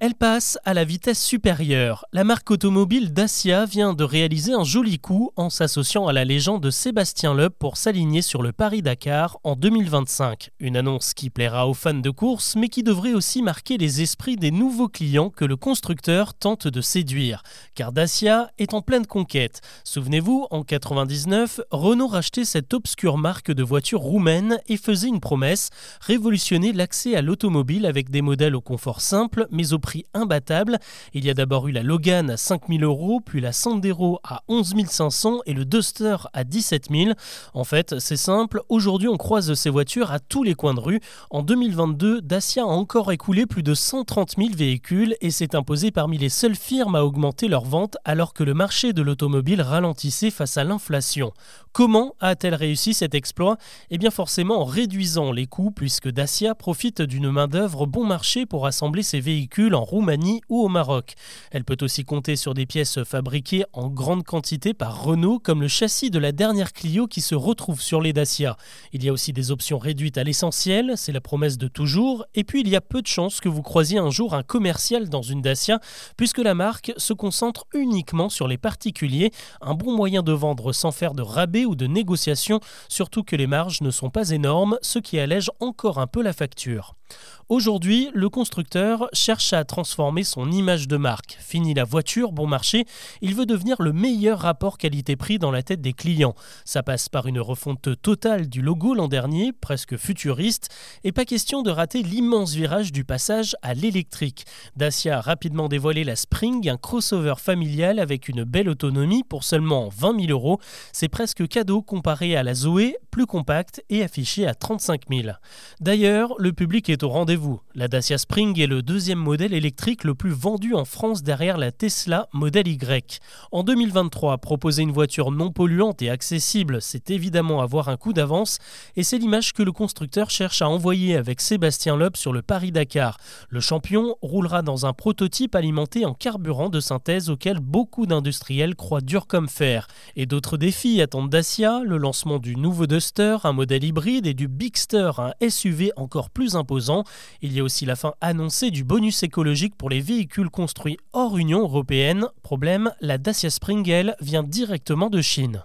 Elle passe à la vitesse supérieure. La marque automobile Dacia vient de réaliser un joli coup en s'associant à la légende Sébastien Loeb pour s'aligner sur le Paris-Dakar en 2025. Une annonce qui plaira aux fans de course, mais qui devrait aussi marquer les esprits des nouveaux clients que le constructeur tente de séduire. Car Dacia est en pleine conquête. Souvenez-vous, en 99, Renault rachetait cette obscure marque de voitures roumaines et faisait une promesse révolutionner l'accès à l'automobile avec des modèles au confort simple, mais au prix imbattable. Il y a d'abord eu la Logan à 5000 euros, puis la Sandero à 11 500 et le Duster à 17 000. En fait, c'est simple, aujourd'hui on croise ces voitures à tous les coins de rue. En 2022, Dacia a encore écoulé plus de 130 000 véhicules et s'est imposé parmi les seules firmes à augmenter leurs ventes alors que le marché de l'automobile ralentissait face à l'inflation. Comment a-t-elle réussi cet exploit? Eh bien forcément en réduisant les coûts puisque Dacia profite d'une main-d'œuvre bon marché pour assembler ses véhicules en Roumanie ou au Maroc. Elle peut aussi compter sur des pièces fabriquées en grande quantité par Renault, comme le châssis de la dernière Clio qui se retrouve sur les Dacia. Il y a aussi des options réduites à l'essentiel, c'est la promesse de toujours, et puis il y a peu de chances que vous croisiez un jour un commercial dans une Dacia, puisque la marque se concentre uniquement sur les particuliers, un bon moyen de vendre sans faire de rabais ou de négociation, surtout que les marges ne sont pas énormes, ce qui allège encore un peu la facture. Aujourd'hui, le constructeur cherche à transformer son image de marque. Fini la voiture bon marché, il veut devenir le meilleur rapport qualité-prix dans la tête des clients. Ça passe par une refonte totale du logo l'an dernier, presque futuriste, et pas question de rater l'immense virage du passage à l'électrique. Dacia a rapidement dévoilé la Spring, un crossover familial avec une belle autonomie pour seulement 20 000 euros. C'est presque cadeau comparé à la Zoé, plus compacte et affichée à 35 000. D'ailleurs, le public est au rendez-vous. La Dacia Spring est le deuxième modèle électrique le plus vendu en France derrière la Tesla Model Y. En 2023, proposer une voiture non polluante et accessible, c'est évidemment avoir un coup d'avance et c'est l'image que le constructeur cherche à envoyer avec Sébastien Loeb sur le Paris-Dakar. Le champion roulera dans un prototype alimenté en carburant de synthèse auquel beaucoup d'industriels croient dur comme fer. Et d'autres défis attendent Dacia, le lancement du nouveau Duster, un modèle hybride et du Bigster, un SUV encore plus imposant. Il y a aussi la fin annoncée du bonus écologique pour les véhicules construits hors Union européenne. Problème, la Dacia Springel vient directement de Chine.